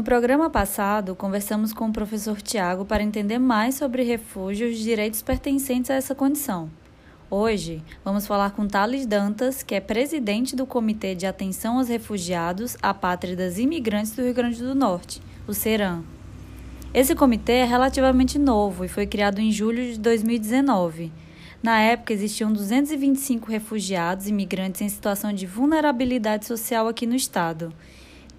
No programa passado, conversamos com o professor Tiago para entender mais sobre refúgio e os direitos pertencentes a essa condição. Hoje, vamos falar com Thales Dantas, que é presidente do Comitê de Atenção aos Refugiados, Apátridas e Imigrantes do Rio Grande do Norte, o CERAM. Esse comitê é relativamente novo e foi criado em julho de 2019. Na época, existiam 225 refugiados e imigrantes em situação de vulnerabilidade social aqui no estado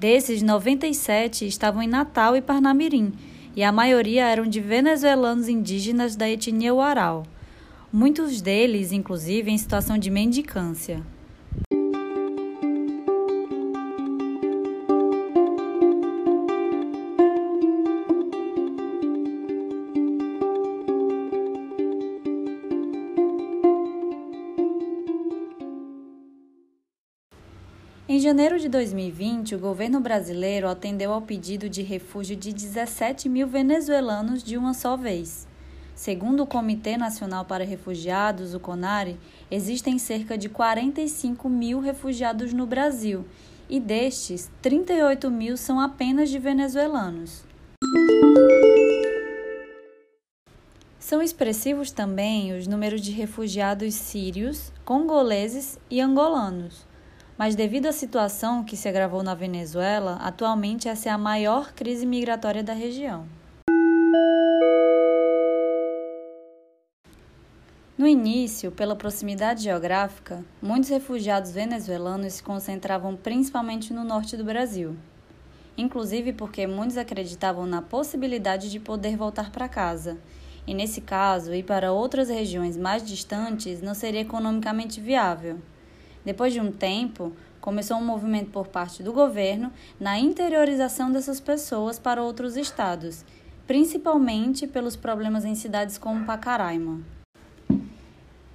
Desses, 97 estavam em Natal e Parnamirim, e a maioria eram de venezuelanos indígenas da etnia Uaral. Muitos deles, inclusive, em situação de mendicância. Janeiro de 2020, o governo brasileiro atendeu ao pedido de refúgio de 17 mil venezuelanos de uma só vez. Segundo o Comitê Nacional para Refugiados, o CONARE, existem cerca de 45 mil refugiados no Brasil e destes, 38 mil são apenas de venezuelanos. São expressivos também os números de refugiados sírios, congoleses e angolanos mas devido à situação que se agravou na Venezuela, atualmente essa é a maior crise migratória da região. No início, pela proximidade geográfica, muitos refugiados venezuelanos se concentravam principalmente no norte do Brasil. Inclusive porque muitos acreditavam na possibilidade de poder voltar para casa, e nesse caso, ir para outras regiões mais distantes não seria economicamente viável. Depois de um tempo, começou um movimento por parte do governo na interiorização dessas pessoas para outros estados, principalmente pelos problemas em cidades como Pacaraima.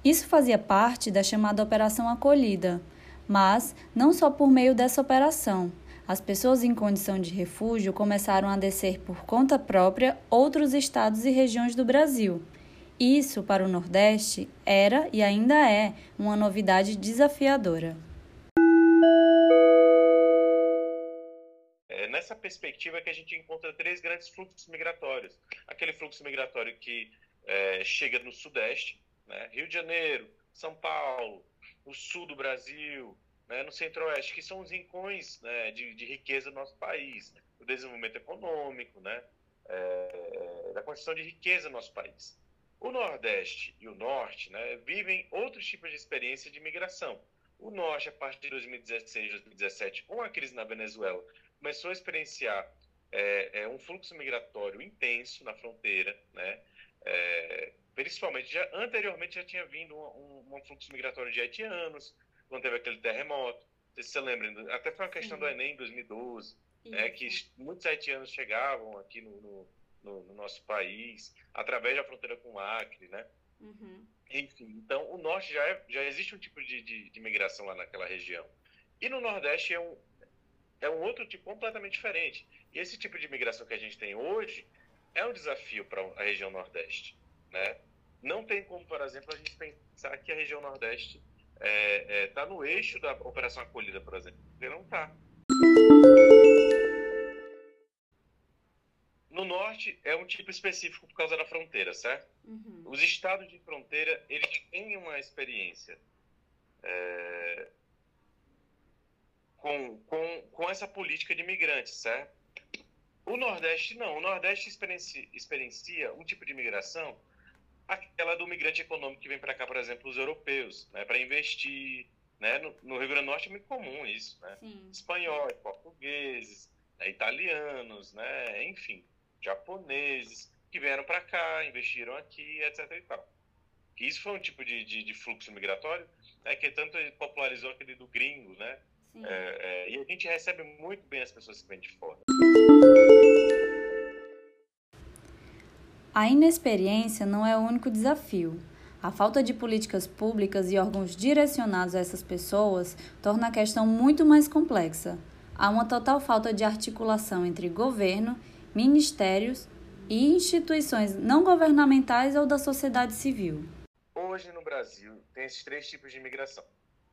Isso fazia parte da chamada Operação Acolhida, mas não só por meio dessa operação. As pessoas em condição de refúgio começaram a descer por conta própria outros estados e regiões do Brasil isso, para o Nordeste, era e ainda é uma novidade desafiadora. É nessa perspectiva que a gente encontra três grandes fluxos migratórios. Aquele fluxo migratório que é, chega no Sudeste, né? Rio de Janeiro, São Paulo, o Sul do Brasil, né? no Centro-Oeste, que são os rincões né? de, de, riqueza do nosso país, né? o desenvolvimento econômico, né? É, da construção de riqueza no nosso país. O Nordeste e o Norte né, vivem outros tipos de experiência de migração. O Norte, a partir de 2016, 2017, com a crise na Venezuela, começou a experienciar é, é, um fluxo migratório intenso na fronteira, né? É, principalmente, já, anteriormente já tinha vindo um, um, um, fluxo migratório de haitianos, quando teve aquele terremoto. se você lembra, até foi uma questão Sim. do Enem em 2012, né, que muitos haitianos chegavam aqui no, no no, no nosso país, através da fronteira com o Acre, né? Uhum. Enfim, então o norte já, é, já existe um tipo de, de, de migração lá naquela região. E no Nordeste é um, é um outro tipo completamente diferente. E esse tipo de migração que a gente tem hoje é um desafio para a região Nordeste. Né? Não tem como, por exemplo, a gente pensar que a região Nordeste está é, é, tá no eixo da Operação Acolhida, por exemplo. Porque não está. No norte é um tipo específico por causa da fronteira, certo? Uhum. Os estados de fronteira, eles têm uma experiência é, com, com, com essa política de imigrantes, certo? O Nordeste não. O Nordeste experiencia, experiencia um tipo de imigração, aquela do migrante econômico que vem para cá, por exemplo, os europeus, né, para investir. Né? No, no, Rio Grande do Norte é muito comum isso, né? Espanhóis, portugueses, né? italianos, né? enfim japoneses que vieram para cá, investiram aqui, etc. E tal. Isso foi um tipo de, de, de fluxo migratório né, que tanto popularizou aquele do gringo, né? É, é, e a gente recebe muito bem as pessoas que vêm de fora. A inexperiência não é o único desafio. A falta de políticas públicas e órgãos direcionados a essas pessoas torna a questão muito mais complexa. Há uma total falta de articulação entre governo ministérios e instituições não governamentais ou da sociedade civil. Hoje no Brasil tem esses três tipos de imigração.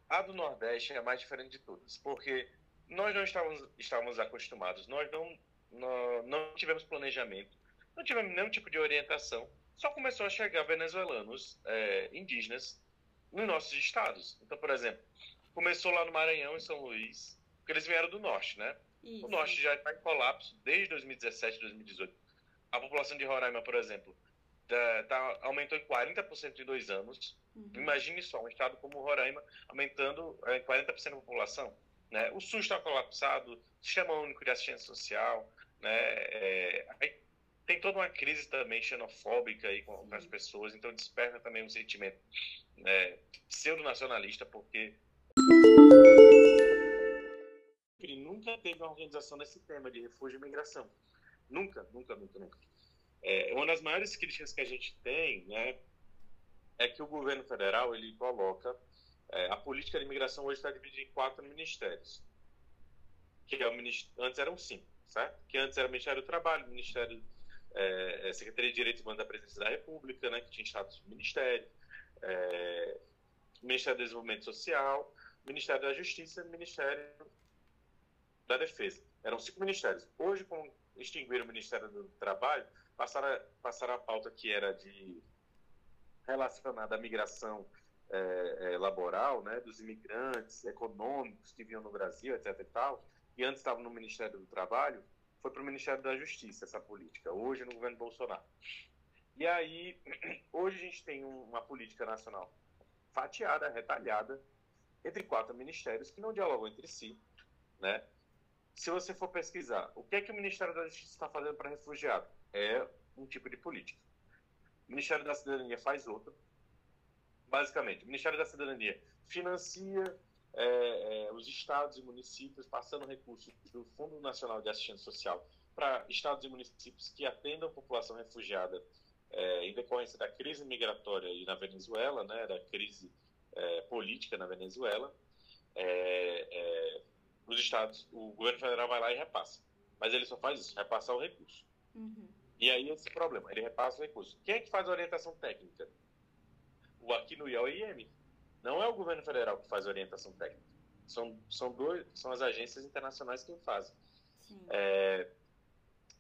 A do Nordeste é a mais diferente de todas, porque nós não estávamos, estávamos acostumados, nós não, nós não tivemos planejamento, não tivemos nenhum tipo de orientação, só começou a chegar venezuelanos é, indígenas nos nossos estados. Então, por exemplo, começou lá no Maranhão, em São Luís, porque eles vieram do norte, né? Isso. O norte já está em colapso desde 2017, 2018. A população de Roraima, por exemplo, tá, tá, aumentou em 40% em dois anos. Uhum. Imagine só, um estado como Roraima aumentando em é, 40% da população. Né? O SUS está colapsado, Sistema Único de Assistência Social, né? É, tem toda uma crise também xenofóbica aí com, com as pessoas, então desperta também um sentimento né, pseudo-nacionalista, porque nunca teve uma organização nesse tema de refúgio e migração. Nunca, nunca, nunca, nunca. É, uma das maiores críticas que a gente tem né, é que o governo federal ele coloca é, a política de imigração hoje está dividida em quatro ministérios. Que é o antes eram cinco, certo? Que antes era o Ministério do Trabalho, Ministério é, é, Secretaria de Direitos Humanos da Presidência da República, né, que tinha status de ministério, é, Ministério do Desenvolvimento Social, Ministério da Justiça e Ministério da Defesa. Eram cinco ministérios. Hoje, com extinguir o Ministério do Trabalho, passaram passaram a pauta que era de relacionada à migração é, é, laboral, né, dos imigrantes econômicos que vinham no Brasil, etc. e tal, e antes estavam no Ministério do Trabalho, foi para o Ministério da Justiça essa política, hoje no governo Bolsonaro. E aí, hoje a gente tem uma política nacional fatiada, retalhada, entre quatro ministérios que não dialogam entre si, né? Se você for pesquisar, o que é que o Ministério da Justiça está fazendo para refugiado? É um tipo de política. O Ministério da Cidadania faz outro. Basicamente, o Ministério da Cidadania financia é, é, os estados e municípios passando recursos do Fundo Nacional de Assistência Social para estados e municípios que atendam a população refugiada é, em decorrência da crise migratória e na Venezuela, né, da crise é, política na Venezuela. É, é, os estados, o governo federal vai lá e repassa. Mas ele só faz isso, repassar o recurso. Uhum. E aí esse problema, ele repassa o recurso. Quem é que faz a orientação técnica? O aqui no IOIM. Não é o governo federal que faz a orientação técnica. São, são, dois, são as agências internacionais que fazem. É,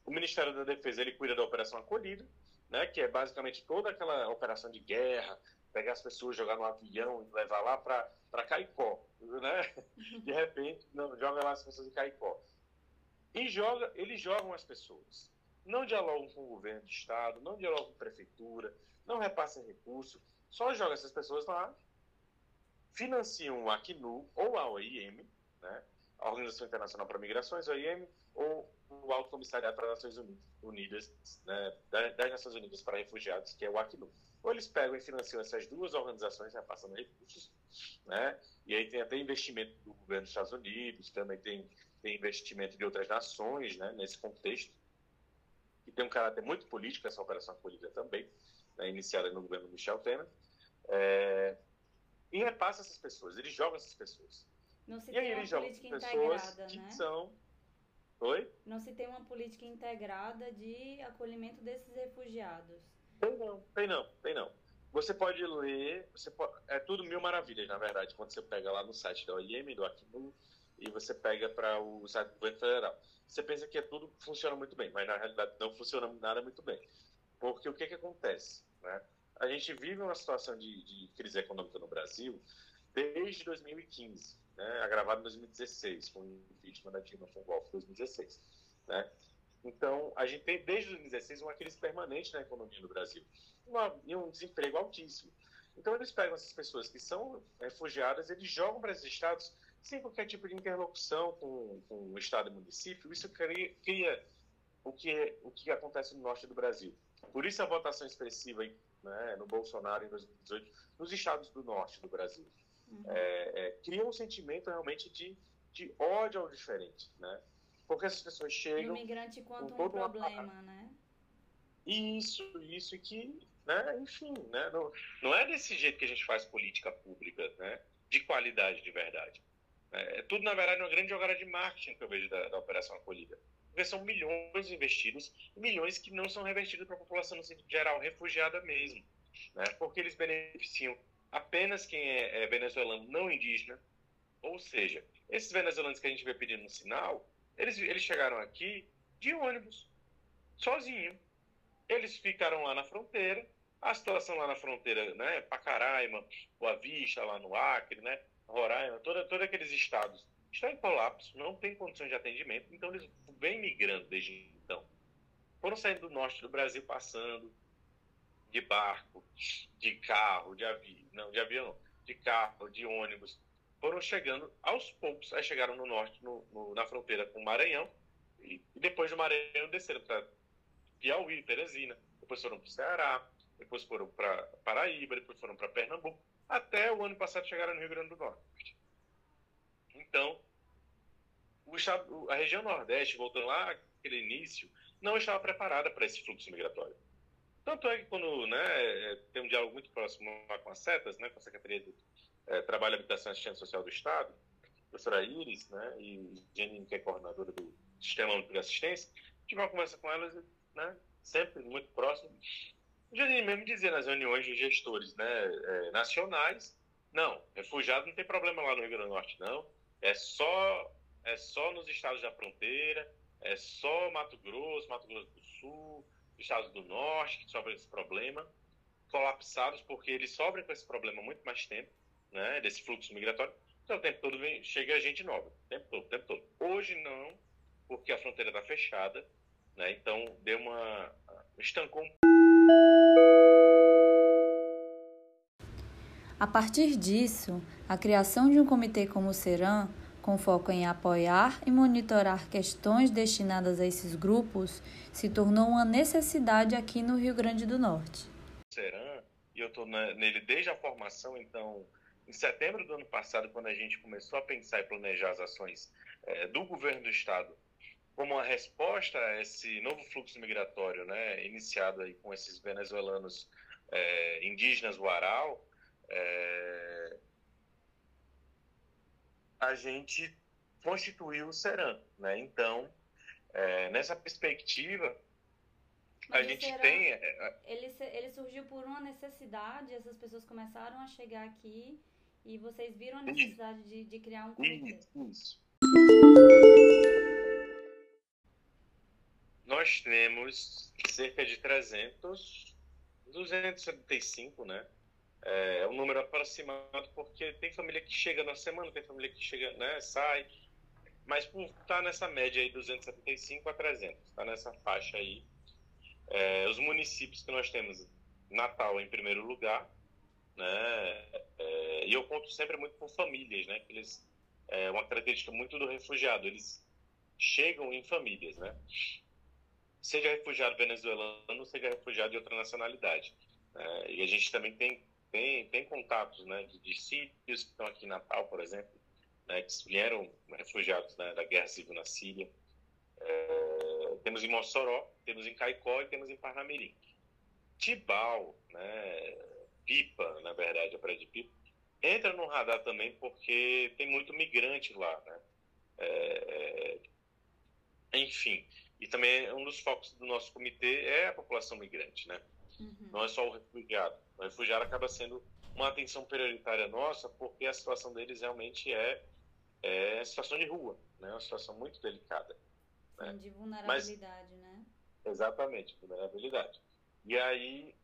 o Ministério da Defesa ele cuida da operação acolhida, né, que é basicamente toda aquela operação de guerra, pegar as pessoas, jogar no avião e levar lá para Caicó, né? De repente, não, joga lá as pessoas em Caicó. E joga, eles jogam as pessoas. Não dialogam com o governo de estado, não dialogam com a prefeitura, não repassam recurso, só joga essas pessoas lá financiam o Acnu ou a OIM, né, a Organização Internacional para Migrações, OIM, ou o Alto Comissariado para as Nações Unidas, né, das Nações Unidas para Refugiados, que é o Acnu. Ou eles pegam e financiam essas duas organizações, repassando recursos, né, e aí tem até investimento do governo dos Estados Unidos, também tem, tem investimento de outras nações, né, nesse contexto, que tem um caráter muito político, essa operação acolhida também, né, iniciada no governo Michel Temer. É, e repassa essas pessoas, eles jogam essas pessoas. Não se e aí eles jogam pessoas que né? são. Oi? Não se tem uma política integrada de acolhimento desses refugiados. Tem não, tem não, tem não. Você pode ler, você pode, é tudo mil maravilhas, na verdade, quando você pega lá no site da OIM, do Acnu, e você pega para o site do governo federal. Você pensa que é tudo funciona muito bem, mas na realidade não funciona nada muito bem. Porque o que, que acontece? Né? a gente vive uma situação de, de crise econômica no Brasil desde 2015, né, agravado em 2016, com o impeachment da Dilma Fonvolf, 2016. Né? Então, a gente tem desde 2016 uma crise permanente na economia do Brasil uma, e um desemprego altíssimo. Então, eles pegam essas pessoas que são refugiadas, eles jogam para esses estados sem qualquer tipo de interlocução com, com o estado e município. Isso cria, cria o, que, o que acontece no norte do Brasil. Por isso a votação expressiva né, no Bolsonaro em 2018, nos estados do norte do Brasil. Uhum. É, é, cria um sentimento realmente de, de ódio ao diferente, né? Porque essas pessoas chegam... E o migrante quanto um problema, uma... né? Isso, isso que, né, enfim, né, não, não é desse jeito que a gente faz política pública, né, de qualidade de verdade. É, é tudo, na verdade, uma grande jogada de marketing que eu vejo da, da Operação Acolhida porque são milhões investidos, milhões que não são revertidos para a população no sentido geral, refugiada mesmo, né? porque eles beneficiam apenas quem é, é venezuelano não indígena, ou seja, esses venezuelanos que a gente vê pedindo um sinal, eles, eles chegaram aqui de ônibus, sozinho. Eles ficaram lá na fronteira, a situação lá na fronteira, né, Pacaraima, Boa Vista, lá no Acre, né, Roraima, todos aqueles estados estão em colapso, não tem condições de atendimento, então eles vêm migrando desde então. Foram saindo do norte do Brasil, passando de barco, de carro, de avião, não, de avião, de carro, de ônibus, foram chegando aos poucos, aí chegaram no norte, no, no, na fronteira com o Maranhão, e, e depois do Maranhão desceram para Piauí, Teresina, depois foram para o Ceará, depois foram para Paraíba, depois foram para Pernambuco, até o ano passado chegaram no Rio Grande do Norte. Então, estado, a região Nordeste, voltando lá aquele início, não estava preparada para esse fluxo migratório. Tanto é que quando né, tem um diálogo muito próximo com as SETAS, né, com a Secretaria de é, Trabalho, Habitação e Assistência Social do Estado, a professora Iris né, e Janine, que é coordenadora do Sistema Único de Assistência, tive uma conversa com elas, né, sempre muito próximo. Janine mesmo dizia nas reuniões de gestores né, é, nacionais, não, refugiado não tem problema lá no Rio Grande do Norte, não, é só, é só nos estados da fronteira, é só Mato Grosso, Mato Grosso do Sul, estados do Norte que sofrem esse problema, colapsados porque eles sofrem com esse problema muito mais tempo, né, desse fluxo migratório. Então, o tempo todo vem, chega gente nova, o tempo todo, o tempo todo. Hoje não, porque a fronteira está fechada, né, então deu uma. estancou um A partir disso, a criação de um comitê como o CERAM com foco em apoiar e monitorar questões destinadas a esses grupos, se tornou uma necessidade aqui no Rio Grande do Norte. Seran, e eu estou nele desde a formação, então, em setembro do ano passado, quando a gente começou a pensar e planejar as ações é, do governo do estado como uma resposta a esse novo fluxo migratório, né, iniciado aí com esses venezuelanos é, indígenas do Aral, é, a gente constituiu o Seram, né? Então, é, nessa perspectiva, Mas a gente Seram, tem... Ele, ele surgiu por uma necessidade, essas pessoas começaram a chegar aqui e vocês viram a necessidade de, de, criar um comitê. Isso. Nós temos cerca de 300, 275, né? É um número aproximado porque tem família que chega na semana, tem família que chega, né, sai, mas está nessa média aí 275 a 300, está nessa faixa aí. É, os municípios que nós temos, Natal em primeiro lugar, né, é, e eu conto sempre muito com famílias, né, que eles é uma característica muito do refugiado, eles chegam em famílias, né, seja refugiado venezuelano, seja refugiado de outra nacionalidade. É, e a gente também tem tem, tem contatos né, de, de sírios que estão aqui em Natal, por exemplo, né, que vieram refugiados né, da guerra civil na Síria. É, temos em Mossoró, temos em Caicó e temos em Parnamirim. Tibau, né, Pipa, na verdade, a praia de Pipa, entra no radar também porque tem muito migrante lá. Né? É, é enfim, e também um dos focos do nosso comitê é a população migrante, né? Uhum. Não é só o refugiado. O refugiado acaba sendo uma atenção prioritária nossa, porque a situação deles realmente é, é situação de rua, né? uma situação muito delicada. Né? De vulnerabilidade, Mas, né? Exatamente, vulnerabilidade. E aí,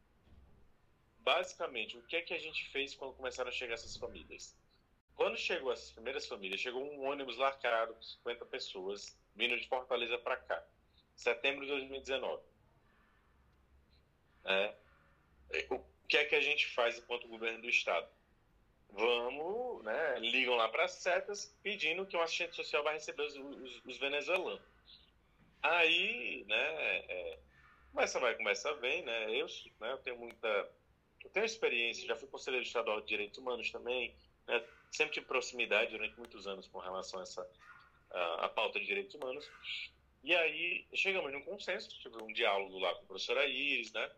basicamente, o que é que a gente fez quando começaram a chegar essas famílias? Quando chegou essas primeiras famílias, chegou um ônibus largado com 50 pessoas vindo de Fortaleza para cá, setembro de 2019. É, o que é que a gente faz enquanto governo do Estado? Vamos, né, ligam lá para as setas pedindo que um assistente social vai receber os, os, os venezuelanos. Aí, né, é, começa vai, começa vem, né, eu, né, eu tenho muita, eu tenho experiência, já fui conselheiro estadual de direitos humanos também, né, sempre tive proximidade durante muitos anos com relação a essa a, a pauta de direitos humanos. E aí chegamos num consenso, tive um diálogo lá com a professora Iris, né,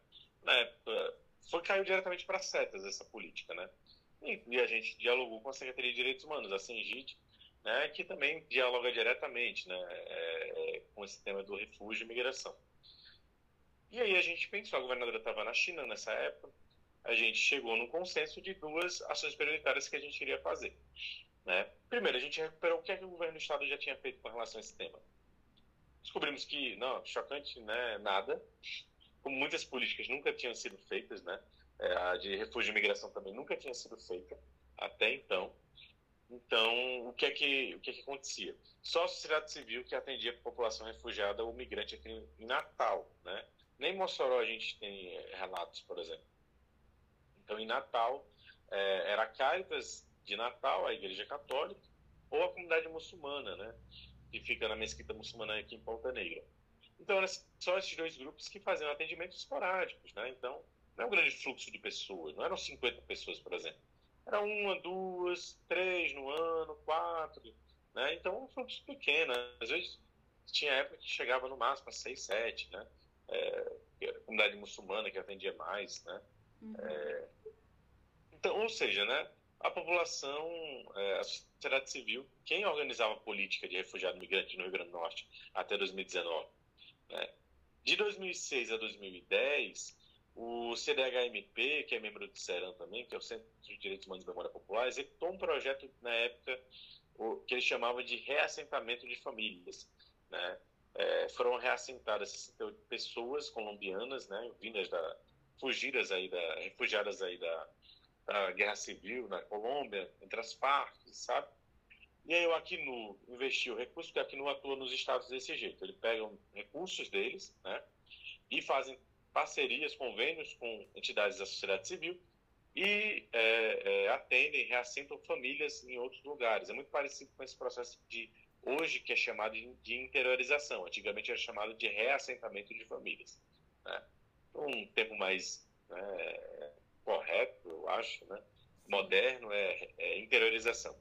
na época, foi, caiu diretamente para setas essa política, né? E, e, a gente dialogou com a Secretaria de Direitos Humanos, a Sengit, né, que também dialoga diretamente né, é, é, com esse tema do refúgio e migração. E aí a gente pensou, a governadora estava na China nessa época, a gente chegou no consenso de duas ações prioritárias que a gente iria fazer. Né? Primeiro, a gente recuperou o que, é que o governo do Estado já tinha feito com relação a esse tema. descobrimos que, não, chocante, né, nada, como muitas políticas nunca tinham sido feitas, né, é, a de refúgio e imigração também nunca tinha sido feita até então. Então, o que é que, o que, é que acontecia? Só a sociedade civil que atendia a população refugiada ou migrante aqui em Natal, né? Nem em Mossoró a gente tem é, relatos, por exemplo. Então, em Natal, é, era Caritas de Natal, a Igreja Católica, ou a comunidade muçulmana, né? Que fica na mesquita muçulmana aqui em Ponta Negra. Então, eram só esses dois grupos que faziam atendimentos esporádicos, né? Então, não é um grande fluxo de pessoas, não eram 50 pessoas, por exemplo. Era uma, duas, três no ano, quatro, né? Então, um fluxo pequeno. Às vezes, tinha época que chegava no máximo a seis, sete, né? É, a comunidade muçulmana que atendia mais, né? Uhum. É, então, ou seja, né? a população, é, a sociedade civil, quem organizava a política de refugiado migrante no Rio Grande do Norte até 2019. Né? De 2006 a 2010, o CDHMP, que é membro do CERAM também, que é o Centro de Direitos Humanos e Memória Popular, executou um projeto na época que ele chamava de reassentamento de famílias. Né? É, foram reassentadas 68 pessoas colombianas, né, vindas da fugidas aí da refugiadas aí da da guerra civil na Colômbia, entre as partes, sabe? E aí o Acnu investiu recursos, porque o Acnu atua nos estados desse jeito. Ele pega recursos deles, né? E fazem parcerias, convênios com entidades da sociedade civil e é, é, atendem, reassentam famílias em outros lugares. É muito parecido com esse processo de hoje que é chamado de interiorização. Antigamente era chamado de reassentamento de famílias. Né? Um termo mais né, correto, eu acho, né? moderno, é, é, interiorização.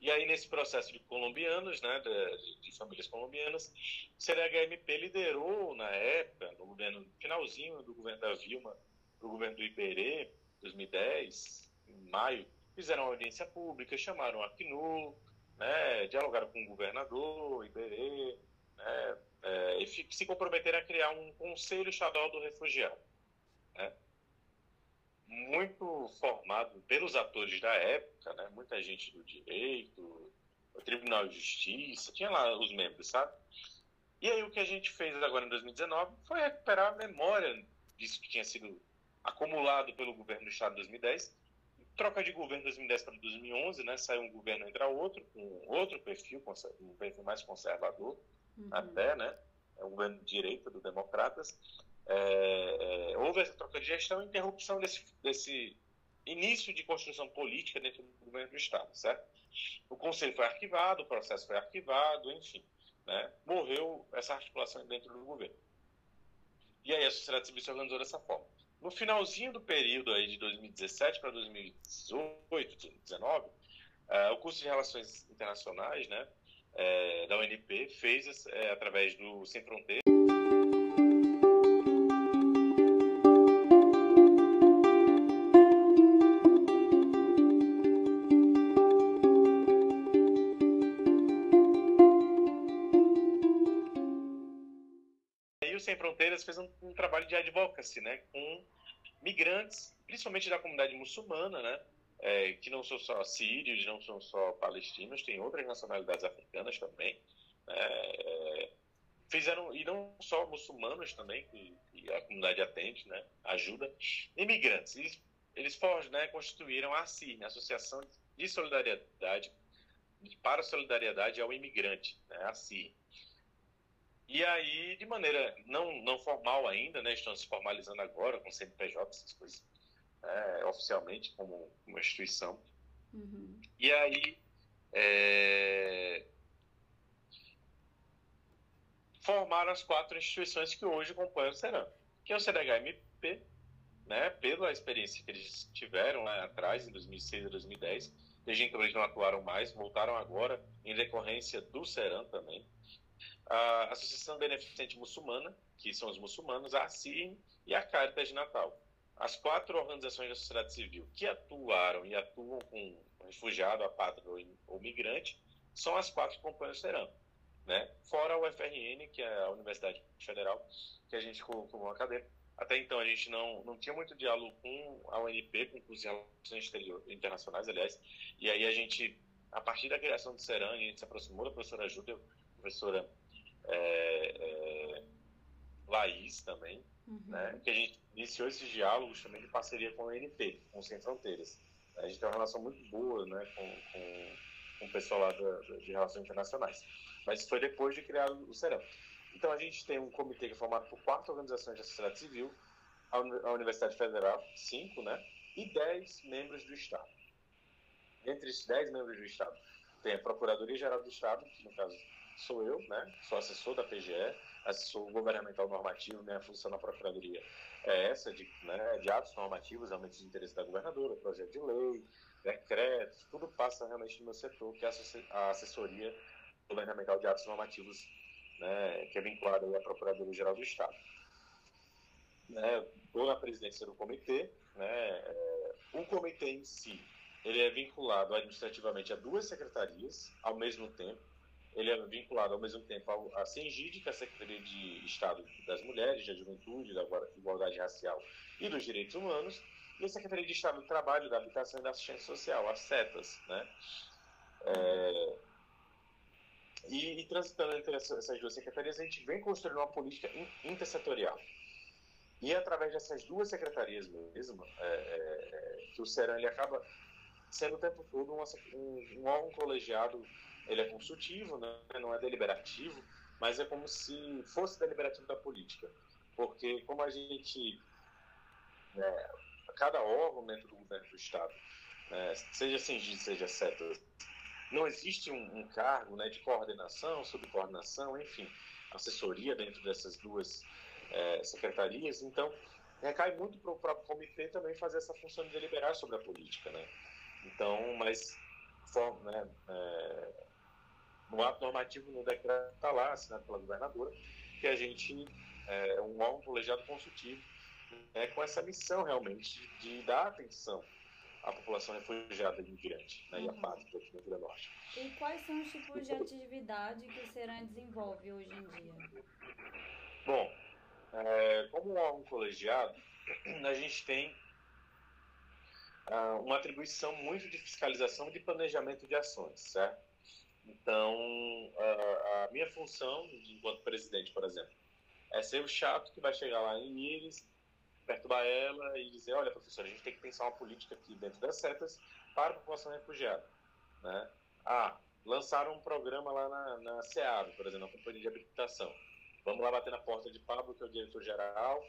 E aí, nesse processo de colombianos, né, de, de famílias colombianas, o CDHMP liderou, na época, no governo finalzinho do governo da Vilma, do governo do Iberê, 2010, em maio, fizeram audiência pública, chamaram a CNU, né, dialogaram com o governador, Iberê, né, é, e se comprometeram a criar um conselho estadual do refugiado. Né? muito formado pelos atores da época, né? muita gente do direito, o Tribunal de Justiça, tinha lá os membros, sabe? E aí o que a gente fez agora em 2019 foi recuperar a memória disso que tinha sido acumulado pelo governo do Estado em 2010. Troca de governo de 2010 para 2011, né? Saiu um governo entra outro, com outro perfil, um perfil mais conservador, uhum. até, né? É um governo de direita, do Democratas. É, é, houve essa troca de gestão e interrupção desse, desse início de construção política dentro do governo do Estado, certo? O conselho foi arquivado, o processo foi arquivado, enfim, né? morreu essa articulação dentro do governo. E aí a sociedade civil se organizou dessa forma. No finalzinho do período aí de 2017 para 2018, 2019, uh, o curso de Relações Internacionais, né, uh, da UNP fez uh, através do Sem Fronteiras Sem Fronteiras fez um, um, trabalho de advocacy, né, com migrantes, principalmente da comunidade muçulmana, né, é, que não são só sírios, não são só palestinos, tem outras nacionalidades africanas também. Né, é, fizeram e não só muçulmanos também que, que, a comunidade atende, né, ajuda, imigrantes. Eles, eles né, constituíram a CIR, a Associação de Solidariedade para a Solidariedade ao Imigrante, né, a CIR. E aí, de maneira não, não formal ainda, né, estão se formalizando agora com CNPJ, essas coisas, é, oficialmente como uma instituição. Uhum. E aí, é, formaram as quatro instituições que hoje compõem o CERAM, que é o CDHMP, né, pela experiência que eles tiveram lá atrás, em 2006 e 2010. Desde então eles não atuaram mais, voltaram agora em decorrência do CERAM também a Associação Beneficente Muçulmana, que são os muçulmanos, a ACIM e a Caritas de Natal. As quatro organizações da sociedade civil que atuaram e atuam com refugiado, apátrida ou migrante são as quatro que compõem o. Né? Fora o FRN, que é a Universidade Federal, que a gente colocou uma cadeira. Até então a gente não, não tinha muito diálogo com a UNP, com os Relações Internacionais, aliás, e aí a gente, a partir da criação do CERAM, a gente se aproximou da professora Júlia, professora é, é, Laís também, uhum. né? que a gente iniciou esses diálogos também de parceria com o NP, com Sem Fronteiras. A gente tem uma relação muito boa né, com, com, com o pessoal lá de, de Relações Internacionais. Mas foi depois de criar o CERAM. Então a gente tem um comitê que é formado por quatro organizações da sociedade civil, a Universidade Federal, cinco, né? E dez membros do Estado. Entre esses dez membros do Estado, tem a Procuradoria-Geral do Estado, que no caso sou eu, né? Sou assessor da PGE, assessor governamental normativo, minha função na Procuradoria é essa, de, né, de atos normativos, realmente de interesse da governadora, projeto de lei, decretos, tudo passa realmente no meu setor, que é a assessoria governamental de atos normativos, né, que é vinculada à Procuradoria-Geral do Estado. Né, estou na presidência do comitê, né, é, o comitê em si, ele é vinculado administrativamente a duas secretarias ao mesmo tempo, ele é vinculado ao mesmo tempo à CENGID, que é a Secretaria de Estado das Mulheres, da Juventude, da Igualdade Racial e dos Direitos Humanos, e a Secretaria de Estado do Trabalho, da Habitação e da Assistência Social, as CETAS, né? É... E, e, transitando entre essas duas secretarias, a gente vem construindo uma política intersetorial. E é através dessas duas secretarias mesmo, é, é, que o CERAN ele acaba sendo o tempo todo um, um órgão colegiado ele é consultivo, né? não é deliberativo, mas é como se fosse deliberativo da política. Porque como a gente, né, cada órgão dentro do governo do Estado, né, seja CINGID, seja CETA, não existe um, um cargo né, de coordenação, subcoordenação, enfim, assessoria dentro dessas duas é, secretarias, então recai muito para o próprio comitê também fazer essa função de deliberar sobre a política, né? Então, mas né, é, no ato normativo, no decreto está lá, assinado pela governadora, que a gente é um órgão colegiado consultivo é, com essa missão realmente de dar atenção à população refugiada e imigrante né, uhum. e apátrida aqui no Rio Grande do Norte. E quais são os tipos de atividade que o Seran desenvolve hoje em dia? Bom, é, como um órgão colegiado, a gente tem ah, uma atribuição muito de fiscalização e de planejamento de ações, certo? Então, a, a, minha função, enquanto presidente, por exemplo, é ser o chato que vai chegar lá em Iris, perturbar ela e dizer: olha, professor, a gente tem que pensar uma política aqui dentro das setas para a população refugiada. Né? Ah, lançaram um programa lá na, na SEAB, por exemplo, na Companhia de Habilitação. Vamos lá bater na porta de Pablo, que é o diretor-geral,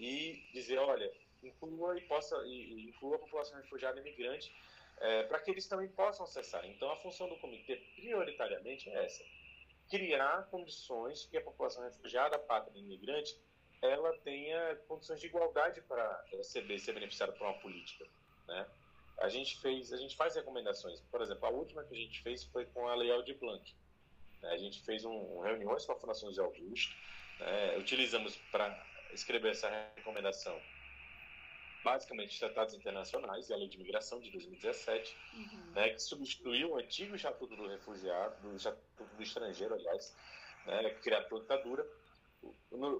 e dizer: olha, inclua, e possa, e inclua a população refugiada e imigrante é, para que eles também possam acessar. Então, a função do comitê, prioritariamente, é essa: criar condições que a população refugiada, pátria e imigrante, ela tenha condições de igualdade para receber, ser beneficiada por uma política, né? A gente fez, a gente faz recomendações. Por exemplo, a última que a gente fez foi com a Lei Aldir Blanc. Né? A gente fez um, reuniões com a Fundação José Augusto, né? utilizamos para escrever essa recomendação basicamente tratados internacionais e a lei de imigração de 2017, uhum. né, que substituiu o antigo Estatuto do Refugiado, do Estatuto do Estrangeiro, aliás, né, criado pela ditadura,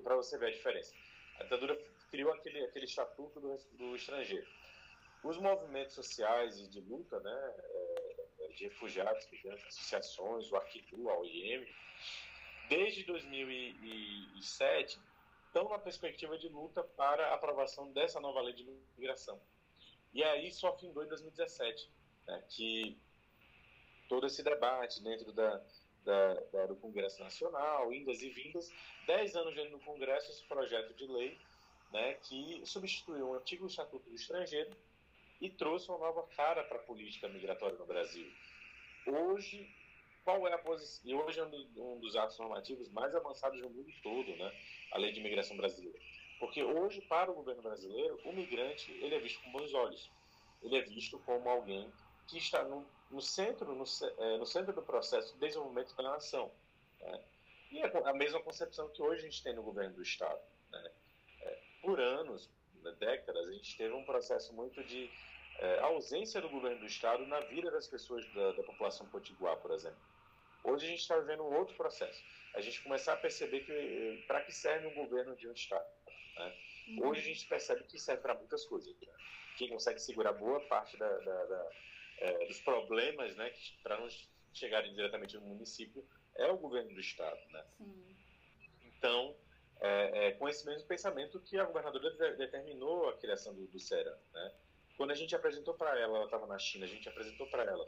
para você ver a diferença. A ditadura criou aquele, aquele Estatuto do, do Estrangeiro. Os movimentos sociais e de luta, né, é, de refugiados, associações, o Arquidu, a OIM, desde 2007 estão na perspectiva de luta para a aprovação dessa nova lei de imigração. E aí só findou em 2017, né, que todo esse debate dentro da, da, da, do Congresso Nacional, indas e vindas, dez anos dentro do Congresso, esse projeto de lei né, que substituiu o antigo Estatuto do Estrangeiro e trouxe uma nova cara para a política migratória no Brasil. Hoje, qual é a posição? E hoje é um dos atos normativos mais avançados do mundo todo, né? A lei de imigração brasileira. Porque hoje, para o governo brasileiro, o migrante ele é visto com bons olhos. Ele é visto como alguém que está no, no centro, no, é, no, centro do processo de desenvolvimento da nação. Né? E é a mesma concepção que hoje a gente tem no governo do Estado. Né? É, por anos, décadas, a gente teve um processo muito de é, ausência do governo do Estado na vida das pessoas da, da população potiguar, por exemplo. Hoje a gente está vivendo um outro processo. A gente começar a perceber que eh, para que serve um governo de um Estado. Né? Uhum. Hoje a gente percebe que serve para muitas coisas. Né? Quem consegue segurar boa parte da, da, da, é, dos problemas, né, para não chegarem diretamente no município, é o governo do Estado. Né? Sim. Então, é, é, com esse mesmo pensamento que a governadora de, determinou a criação do, do CERA. Né? Quando a gente apresentou para ela, ela estava na China, a gente apresentou para ela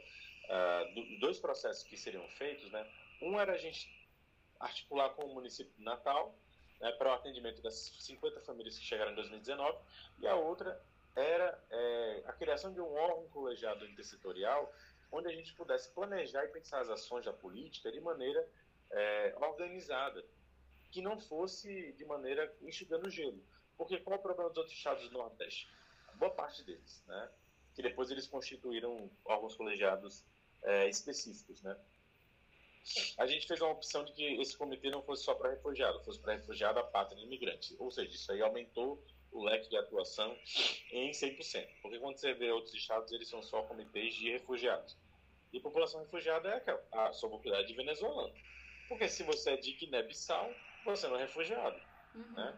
uh, dois processos que seriam feitos. Né? Um era a gente articular com o município de Natal né, para o atendimento das 50 famílias que chegaram em 2019, e a outra era é, a criação de um órgão colegiado intersetorial onde a gente pudesse planejar e pensar as ações da política de maneira é, organizada, que não fosse de maneira enxugando gelo. Porque qual é o problema dos outros estados do Nordeste? Boa parte deles, né? Que depois eles constituíram órgãos colegiados é, específicos, né? A gente fez uma opção de que esse comitê não fosse só para refugiado, fosse para refugiado, a pátria e imigrante. Ou seja, isso aí aumentou o leque de atuação em 100%. Porque quando você vê outros estados, eles são só comitês de refugiados. E população refugiada é aquela, a sua propriedade de venezuelano. Porque se você é de Guiné-Bissau, você não é refugiado. Uhum. Né?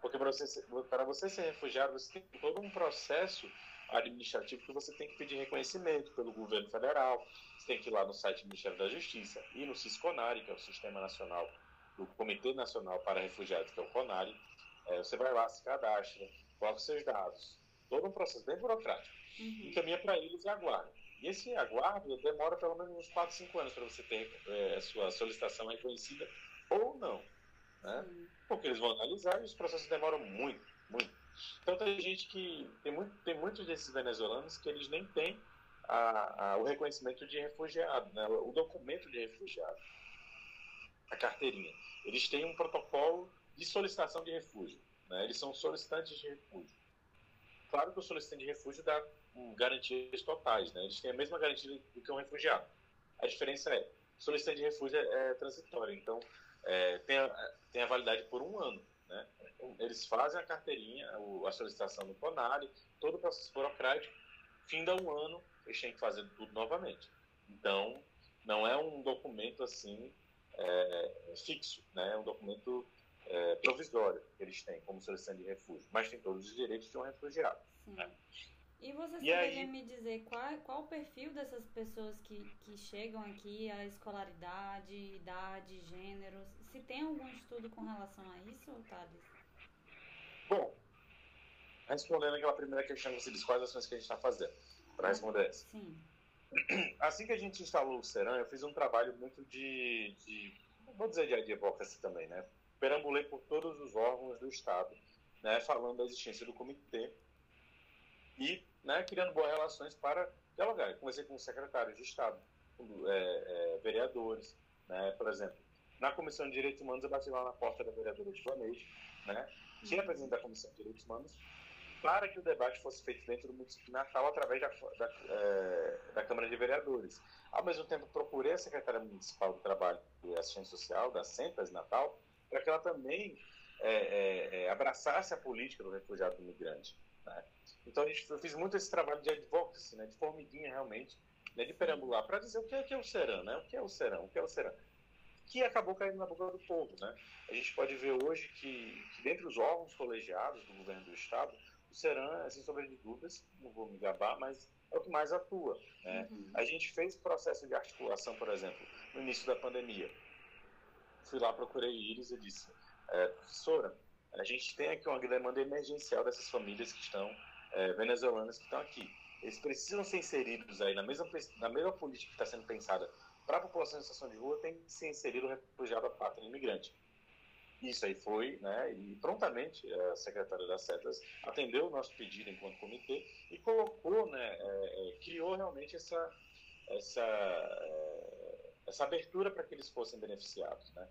Porque para você, para você ser refugiado, você tem todo um processo administrativo que você tem que pedir reconhecimento pelo governo federal. Você tem que ir lá no site do Ministério da Justiça e no Cisconari, que é o Sistema Nacional do Comitê Nacional para Refugiados, que é o CONARE. É, você vai lá, se cadastra, coloca seus dados. Todo um processo bem burocrático. Uhum. Encaminha para eles e aguarda. E esse aguardo demora pelo menos uns 4, 5 anos para você ter é, a sua solicitação reconhecida ou não. Né? Porque eles vão analisar e os processos demoram muito, muito. Então tem gente que. Tem, muito, tem muitos desses venezuelanos que eles nem têm a, a, o reconhecimento de refugiado, né? o documento de refugiado, a carteirinha. Eles têm um protocolo de solicitação de refúgio. Né? Eles são solicitantes de refúgio. Claro que o solicitante de refúgio dá um, garantias totais, né? eles têm a mesma garantia do que um refugiado. A diferença é, solicitante de refúgio é, é transitório, então é, tem, a, tem a validade por um ano. Né? Eles fazem a carteirinha, a solicitação no CONARE, todo o processo burocrático, fim da um ano, eles têm que fazer tudo novamente. Então, não é um documento assim é, fixo, né? é um documento é, provisório que eles têm como solicitante de refúgio, mas tem todos os direitos de um refugiado. Né? E você e poderia aí... me dizer qual, qual o perfil dessas pessoas que, que chegam aqui, a escolaridade, idade, gênero? Se tem algum estudo com relação a isso, Thales? Bom, respondendo aquela primeira questão que você disse, quais ações que a gente está fazendo para responder essa? Sim. Assim que a gente instalou o Seran, eu fiz um trabalho muito de, de vou dizer de advocacy também, né? Perambulei por todos os órgãos do Estado, né, falando da existência do comitê e né, criando boas relações para dialogar. Comecei com secretários de Estado, com é, é, vereadores, né, por exemplo. Na Comissão de Direitos Humanos, eu bati lá na porta da vereadora de Vaneide, né, que é presidente da Comissão de Direitos Humanos, para que o debate fosse feito dentro do Natal através da, da, é, da, Câmara de Vereadores. Ao mesmo tempo, procurei a secretária municipal do Trabalho e Assistência Social, da Centas de Natal, para que ela também é, é, abraçasse a política do refugiado do. Né? Então, gente, eu fiz muito esse trabalho de advocacy, né, de formiguinha realmente, né, de perambular, para dizer o que é, que é o Seran, né? o que é o Seran, o que é o Seran que acabou caindo na boca do povo. Né? A gente pode ver hoje que, que dentre os órgãos colegiados do governo do Estado, o Seran, sem sombra de dúvidas, não vou me gabar, mas é o que mais atua. Né? Uhum. A gente fez processo de articulação, por exemplo, no início da pandemia. Fui lá, procurei Iris e disse, é, professora, a gente tem aqui uma demanda emergencial dessas famílias que estão, é, venezuelanas que estão aqui. Eles precisam ser inseridos aí na mesma, na mesma política que está sendo pensada para a população em situação de rua, tem que ser inserido o refugiado à pátria imigrante. Isso aí foi, né, e prontamente a secretária das Setas atendeu o nosso pedido enquanto comitê e colocou, né, é, criou realmente essa, essa, é, essa abertura para que eles fossem beneficiados. Né?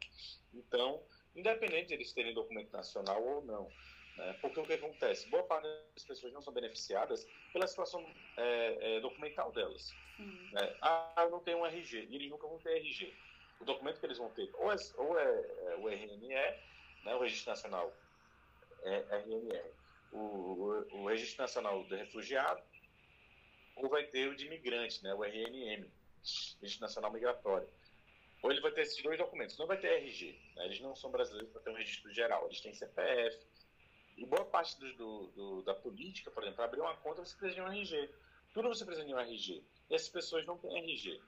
Então, independente de eles terem documento nacional ou não, né, porque o que acontece? Boa parte das pessoas não são beneficiadas pela situação é, é, documental delas. Né? Ah, eu não tenho um RG, e eles nunca vão ter RG o documento que eles vão ter ou é, ou é, é o RNE, né, o Registro Nacional é, RNR, o, o, o, Registro Nacional do Refugiado, ou vai ter o de imigrante, né, o RNM, Registro Nacional Migratório. Ou ele vai ter esses dois documentos, não vai ter RG, né, eles não são brasileiros para ter um registro geral, eles têm CPF. E boa parte do, do, do, da política, por exemplo, para abrir uma conta você precisa de um RG. Tudo você precisa de um RG. E essas pessoas não têm RG.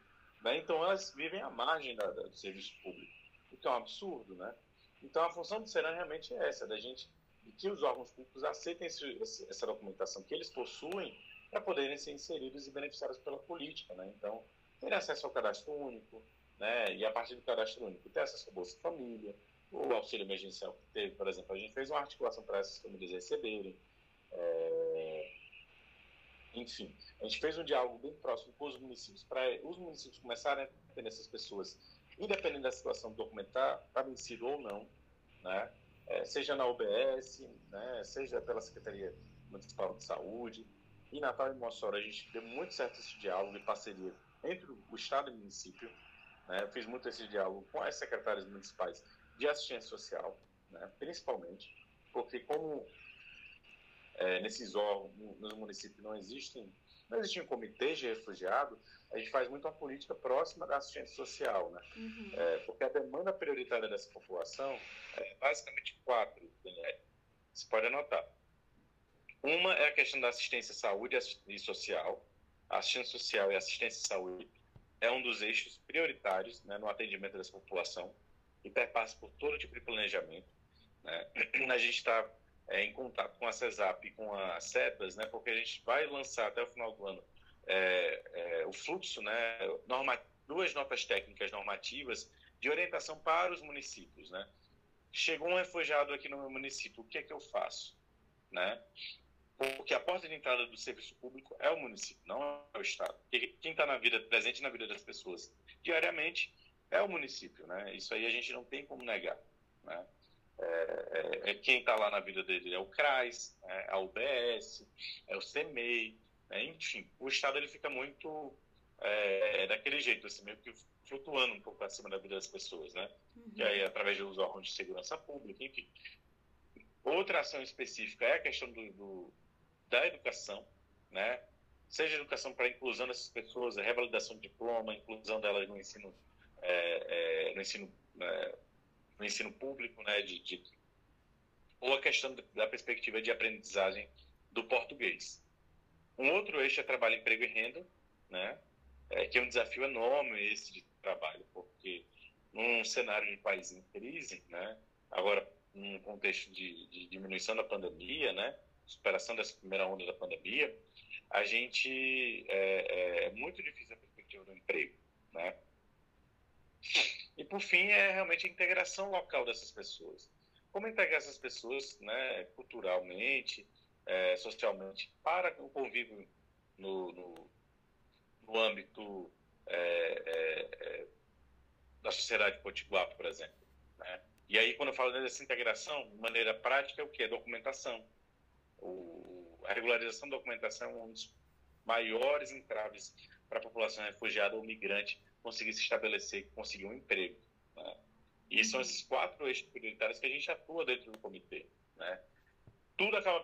Né? Então, elas vivem à margem da, da, do serviço público, o que é um absurdo. Né? Então, a função do Seran realmente é essa, da gente, de que os órgãos públicos aceitem esse, essa documentação que eles possuem para poderem ser inseridos e beneficiados pela política. Né? Então, ter acesso ao cadastro único, né? e a partir do cadastro único, ter acesso ao Bolsa Família, o auxílio emergencial que teve, por exemplo, a gente fez uma articulação para essas famílias receberem. É... Enfim, a gente fez um diálogo bem próximo com os municípios, para os municípios começarem a atender essas pessoas, independente da situação documentar, está vencido ou não, né? É, seja na UBS, né? seja pela Secretaria Municipal de Saúde. Em Natal e Mossoró, a gente deu muito certo esse diálogo e parceria entre o Estado e o município. Né? Eu fiz muito esse diálogo com as secretárias municipais de assistência social, né? principalmente, porque como é, nesses órgãos, nos municípios não existem, não existem comitês de refugiado, a gente faz muito uma política próxima da assistência social, né? Uhum. É, porque a demanda prioritária dessa população é basicamente quatro, Daniel. Você pode anotar. Uma é a questão da assistência saúde e social. A assistência social e assistência saúde é um dos eixos prioritários né, no atendimento dessa população e perpassa por todo tipo de planejamento. Né? A gente está é, em contato com a CESAP e com a CEPAS, né, porque a gente vai lançar até o final do ano é, é, o fluxo, né, norma, duas notas técnicas normativas de orientação para os municípios. Né? Chegou um refugiado aqui no meu município, o que é que eu faço? Né? Porque a porta de entrada do serviço público é o município, não é o Estado. Quem está na vida, presente na vida das pessoas diariamente é o município, né? Isso aí a gente não tem como negar, né? É, é, é quem está lá na vida dele é o CRAS, é a UBS, é o CEMEI, né? enfim, o Estado ele fica muito é, daquele jeito, assim, meio que flutuando um pouco acima da vida das pessoas, né? Uhum. Que aí, através dos órgãos de segurança pública, enfim. Outra ação específica é a questão do, do da educação, né? Seja educação para a inclusão dessas pessoas, a revalidação de diploma, inclusão delas no ensino é, é, no, ensino, é, no ensino público, né, de, de, ou a questão da perspectiva de aprendizagem do português. Um outro eixo é trabalho, emprego e renda, né, é, que é um desafio enorme esse de trabalho, porque num cenário de país em crise, né, agora num contexto de, de diminuição da pandemia, né, superação dessa primeira onda da pandemia, a gente é, é, é muito difícil a perspectiva do emprego, né? E por fim é realmente a integração local dessas pessoas. Como integrar essas pessoas, né, culturalmente, é, socialmente, para o convívio no, no, no âmbito é, é, é da sociedade potiguar, por exemplo. Né? E aí, quando eu falo dessa integração, de maneira prática, é o que? Documentação. O, a regularização da documentação é um dos maiores entraves para a população refugiada ou migrante conseguir se estabelecer, conseguir um emprego. Né? E são esses quatro eixos prioritários que a gente atua dentro do comitê. Né? Tudo acaba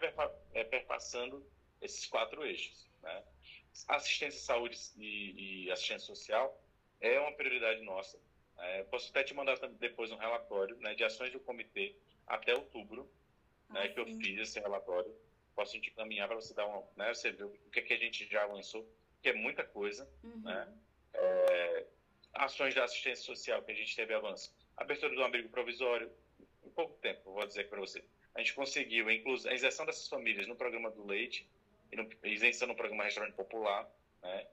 é, perpassando esses quatro eixos. Né? Assistência à saúde e, e, assistência social é uma prioridade nossa. É, posso até te mandar depois um relatório né, de ações do comitê até outubro, né, ah, que eu fiz esse relatório. Posso te encaminhar para você dar uma, né, você ver o que, é que a gente já avançou, que é muita coisa, uhum. né? É, ações de assistência social que a gente teve avanço. Abertura do abrigo provisório, em pouco tempo, vou dizer para você. A gente conseguiu a, a isenção dessas famílias no programa do leite, e no, isenção no programa restaurante popular, né?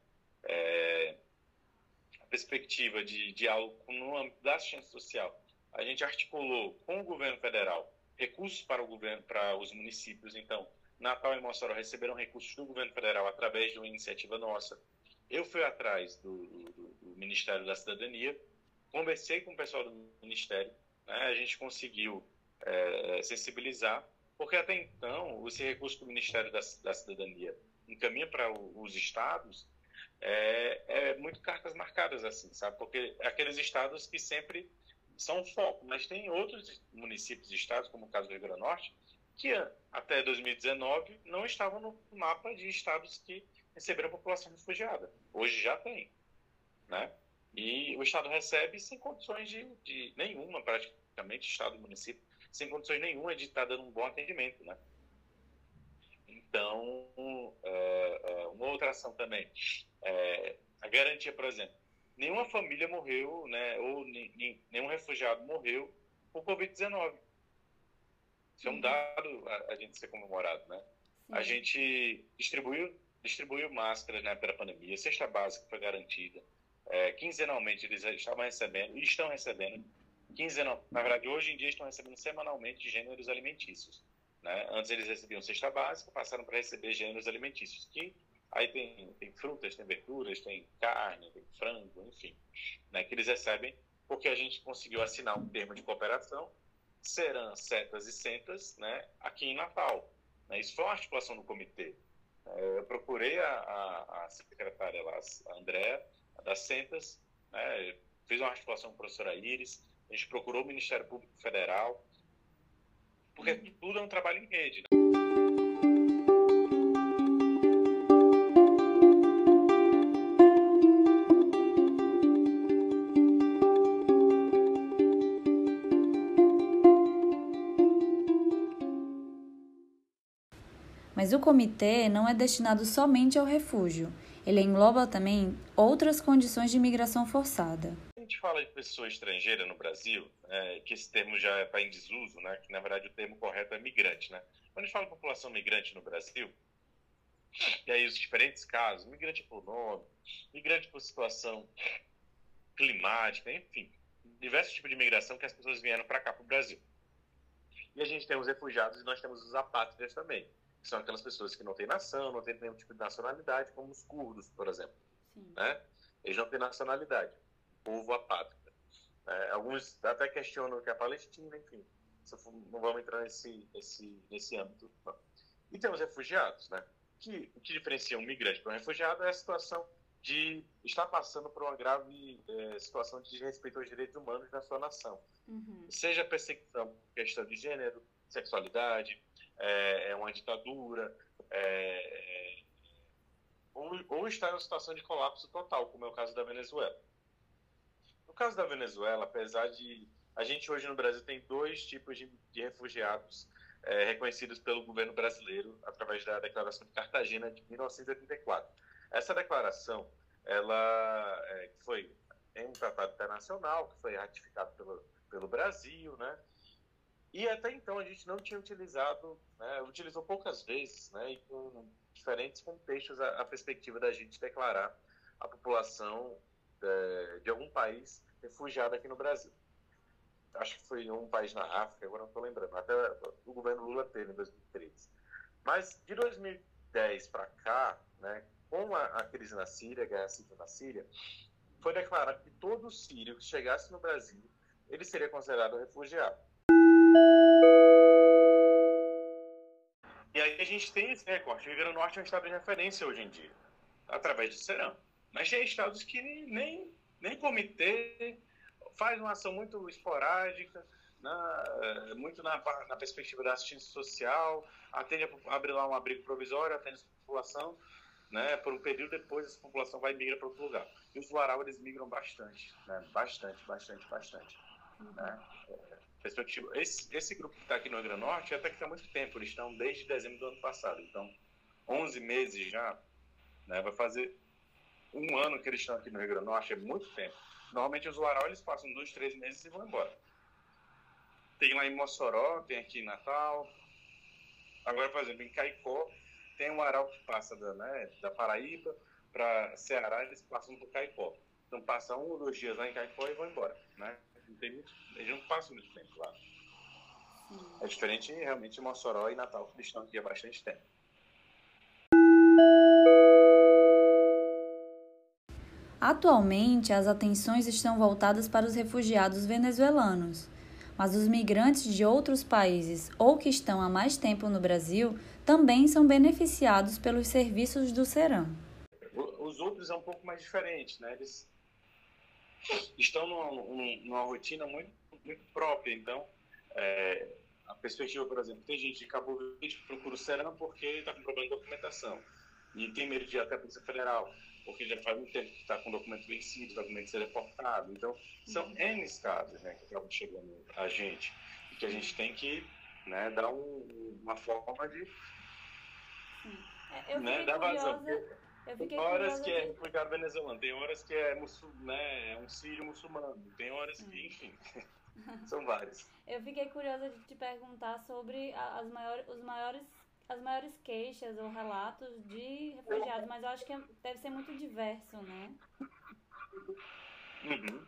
É, a perspectiva de diálogo no âmbito da assistência social. A gente articulou com o governo federal recursos para o governo, para os municípios. Então, Natal e Mossoró receberam recursos do governo federal através de uma iniciativa nossa. Eu fui atrás do, do, do Ministério da Cidadania, conversei com o pessoal do Ministério, né, a gente conseguiu é, sensibilizar, porque até então, esse recurso do Ministério da, da Cidadania encaminha para os estados, é, é, muito cartas marcadas, assim, sabe? Porque é aqueles estados que sempre são foco, mas tem outros municípios e estados, como o caso do Rio Grande do Norte, que até 2019 não estavam no mapa de estados que receberam a população refugiada. Hoje já tem, né? E o Estado recebe sem condições de, de nenhuma, praticamente, Estado e município, sem condições nenhuma de estar dando um bom atendimento, né? Então, é, é, uma outra ação também, é, a garantia, por exemplo, nenhuma família morreu, né, ou nenhum refugiado morreu por Covid-19. Isso é um uhum. dado a, a gente ser comemorado, né? A gente distribuiu, distribuiu máscaras na época da pandemia, cesta básica foi garantida. É, quinzenalmente eles estavam recebendo, e estão recebendo, quinzenal, na verdade hoje em dia estão recebendo semanalmente gêneros alimentícios. Né? Antes eles recebiam cesta básica, passaram para receber gêneros alimentícios, que aí tem, tem frutas, tem verduras, tem carne, tem frango, enfim, né? que eles recebem porque a gente conseguiu assinar um termo de cooperação, serão setas e centas, né, aqui em Natal. Né? Isso foi uma articulação do comitê. É, eu procurei a, a, a secretária lá, a Andréa, das Centas, né? fiz uma articulação com a professora Iris, a gente procurou o Ministério Público Federal, porque uhum. tudo é um trabalho em rede. Né? Mas o comitê não é destinado somente ao refúgio. Ele engloba também outras condições de imigração forçada. A gente fala de pessoa estrangeira no Brasil, é, que esse termo já está em desuso, né? que na verdade o termo correto é migrante. Né? Quando a gente fala de população migrante no Brasil, e aí os diferentes casos, migrante por nome, migrante por situação climática, enfim, diversos tipos de imigração que as pessoas vieram para cá, para o Brasil. E a gente tem os refugiados e nós temos os apátridas também que são aquelas pessoas que não têm nação, não têm nenhum tipo de nacionalidade, como os curdos, por exemplo. Né? Eles não têm nacionalidade, povo apátrida. É, alguns até questionam que é a Palestina, enfim. Não vamos entrar nesse, nesse, nesse âmbito. Não. E temos refugiados, né? Que, o que diferencia um migrante para um refugiado é a situação de estar passando por uma grave é, situação de desrespeito aos direitos humanos na sua nação. Uhum. Seja perseguição questão de gênero, sexualidade, é, é uma ditadura, é, é, ou, ou está em uma situação de colapso total, como é o caso da Venezuela. No caso da Venezuela, apesar de a gente hoje no Brasil tem dois tipos de, de refugiados é, reconhecidos pelo governo brasileiro através da Declaração de Cartagena de 1984. Essa declaração, ela é, foi em um tratado internacional que foi ratificado pelo, pelo Brasil, né? E até então a gente não tinha utilizado, né, utilizou poucas vezes, né, e com diferentes contextos a, a perspectiva da gente declarar a população de, é, de algum país refugiada aqui no Brasil. Acho que foi um país na África, agora não estou lembrando. Até o governo Lula teve em 2013. Mas de 2010 para cá, né, com a, a, crise na Síria, a guerra civil na Síria, foi declarado que todo sírio que chegasse no Brasil, ele seria considerado refugiado. E aí a gente tem esse recorte. O Rio Grande do Norte é um estado de referência hoje em dia, através do Serão. Mas tem estados que nem, nem comitê faz uma ação muito esporádica, na, eh, muito na, na, perspectiva da assistência social, atende a abrir lá um abrigo provisório, atende a população, né, por um período depois essa população vai migrar para outro lugar. E os Luarau, eles migram bastante, né, bastante, bastante, bastante. Né? Perspectiva. Esse, esse grupo que está aqui no Rio Norte até que está muito tempo, eles estão desde dezembro do ano passado, então 11 meses já, né, vai fazer um ano que eles estão aqui no Rio Norte, é muito tempo. Normalmente os Uarau, eles passam dois, três meses e vão embora. Tem lá em Mossoró, tem aqui em Natal. Agora, por exemplo, em Caicó, tem um Uarau que passa da, né, da Paraíba para Ceará, eles passam por Caicó. Então, passam um ou dois dias lá em Caicó e vão embora, né? Não tem muito, eles não passam muito tempo lá. Sim. É diferente realmente de Mossoró e Natal, que eles estão aqui há bastante tempo. Atualmente, as atenções estão voltadas para os refugiados venezuelanos, mas os migrantes de outros países ou que estão há mais tempo no Brasil também são beneficiados pelos serviços do Seram. Os outros é um pouco mais diferente, né? Eles estão numa, numa rotina muito, muito própria. Então, é, a perspectiva, por exemplo, tem gente de Cabo Verde que procura o Seram porque está com problema de documentação e tem medo de ir até a Polícia Federal, porque já faz muito tempo que está com documento vencido, documento ser deportado. Então, são uhum. N casos né, que acabam chegando a gente e que a gente tem que né, dar um, uma forma de é, eu né, dar vazão. Tem horas que é refugiado venezuelano, tem horas que é, muçul, né, um sírio muçulmano, tem horas que, hum. enfim, são vários. Eu fiquei curiosa de te perguntar sobre as maiores, os maiores, as maiores queixas ou relatos de refugiados, mas eu acho que é, deve ser muito diverso, né? Uhum.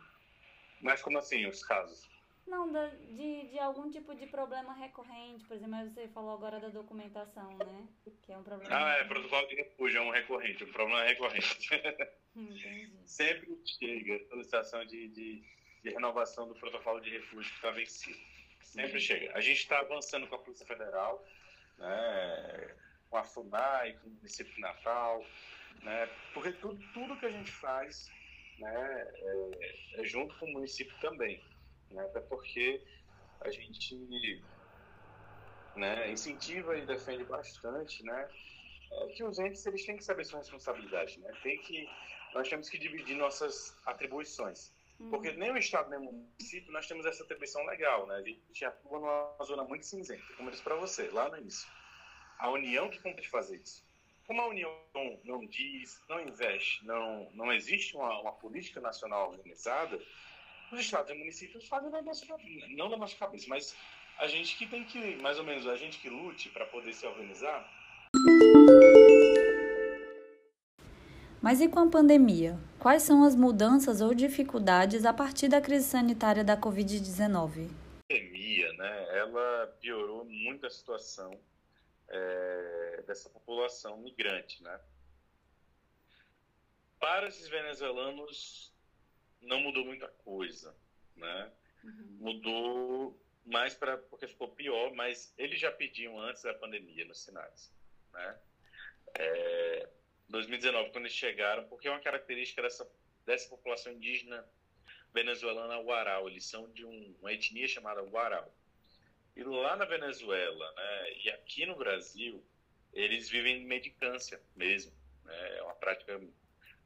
Mas como assim, os casos? Não, de, de algum tipo de problema recorrente, por exemplo, você falou agora da documentação, né? Que é um problema. Ah, é, protocolo de refúgio é um recorrente, um problema recorrente. Entendi. Sempre chega solicitação de, de, de, renovação do protocolo de refúgio que está vencido. Sempre uhum. chega. A gente está avançando com a Polícia Federal, né, com a FUNAI, com o município de Natal, né, porque tudo, tudo que a gente faz né, é, é junto com o município também né? até porque a gente né, incentiva e defende bastante né, é que os entes eles têm que saber sua responsabilidade. Né? Tem que, nós temos que dividir nossas atribuições. Uhum. Porque nem o Estado nem o município nós temos essa atribuição legal. Né? A gente atua numa zona muito cinzenta, como eu disse para você lá no início. A União que compete fazer isso. Como a União não diz, não investe, não, não existe uma, uma política nacional organizada, os estados e municípios fazem da nossa não da nossa cabeça, mas a gente que tem que, mais ou menos, a gente que lute para poder se organizar. Mas e com a pandemia? Quais são as mudanças ou dificuldades a partir da crise sanitária da Covid-19? A pandemia, né, ela piorou muito a situação é, dessa população migrante, né? Para esses venezuelanos, não mudou muita coisa, né? Uhum. Mudou mais para porque ficou pior, mas eles já pediam antes da pandemia nos sinais, né? É, 2019 quando eles chegaram, porque é uma característica dessa dessa população indígena venezuelana Guarau, eles são de um, uma etnia chamada Guarau. E lá na Venezuela, né, e aqui no Brasil, eles vivem medicância mesmo. Né, é uma prática,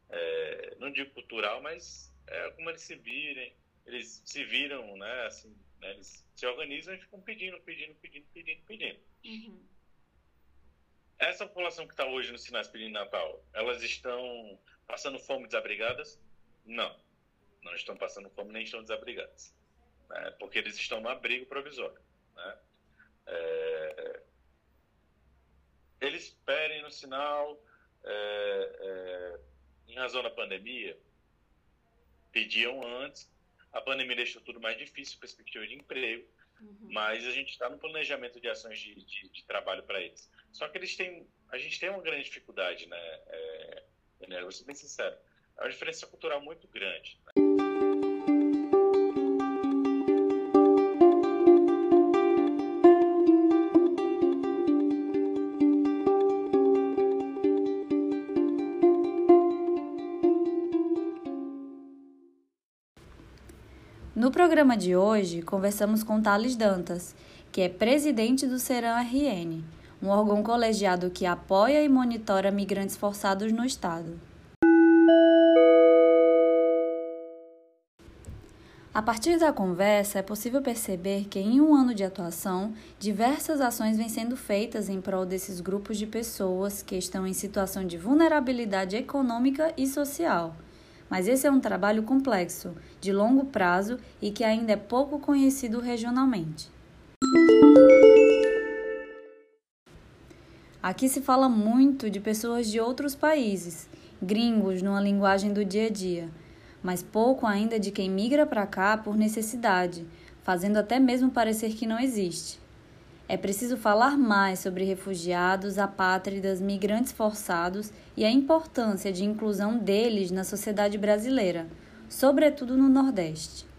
é, não digo cultural, mas é como eles se virem, eles se viram, né, assim, né, eles se organizam e ficam pedindo, pedindo, pedindo, pedindo, pedindo. Uhum. Essa população que está hoje nos sinais pedindo Natal, elas estão passando fome desabrigadas? Não, não estão passando fome nem estão desabrigadas, né, porque eles estão no abrigo provisório, né. É, eles esperem no sinal, é, é, em razão da pandemia, pediam antes. A pandemia deixou tudo mais difícil, perspectiva de emprego, uhum. mas a gente está no planejamento de ações de, de, de trabalho para eles. Só que eles têm, a gente tem uma grande dificuldade, né? É, né vou ser bem sincero, é uma diferença cultural muito grande. Né? No programa de hoje, conversamos com Thales Dantas, que é presidente do Seram RN, um órgão colegiado que apoia e monitora migrantes forçados no Estado. A partir da conversa, é possível perceber que, em um ano de atuação, diversas ações vêm sendo feitas em prol desses grupos de pessoas que estão em situação de vulnerabilidade econômica e social mas esse é um trabalho complexo, de longo prazo e que ainda é pouco conhecido regionalmente. Aqui se fala muito de pessoas de outros países, gringos numa linguagem do dia a dia, mas pouco ainda de quem migra para cá por necessidade, fazendo até mesmo parecer que não existe. É preciso falar mais sobre refugiados, apátridas, migrantes forçados e a importância de inclusão deles na sociedade brasileira, sobretudo no Nordeste.